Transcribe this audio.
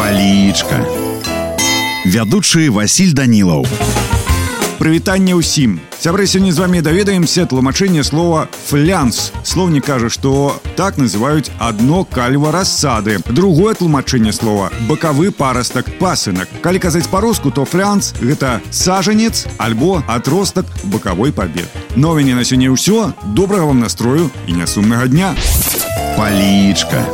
Палічка. Вядучы Васіль Данілаў. Прывітанне ўсім. Сябры сёння з вами даведаемся тлумачэнне слова флянс. Слоўнік кажа, што так называюць адно кальва рассады. Другое тлумачэнне слова бакавы парастак пасынак. Калі казаць па-руску, то флянс гэта сажанец альбо атростак бакавой пабед. Ну, а Новіне на сёння ўсё. Добрага вам настрою і нясумнага дня. Палічка.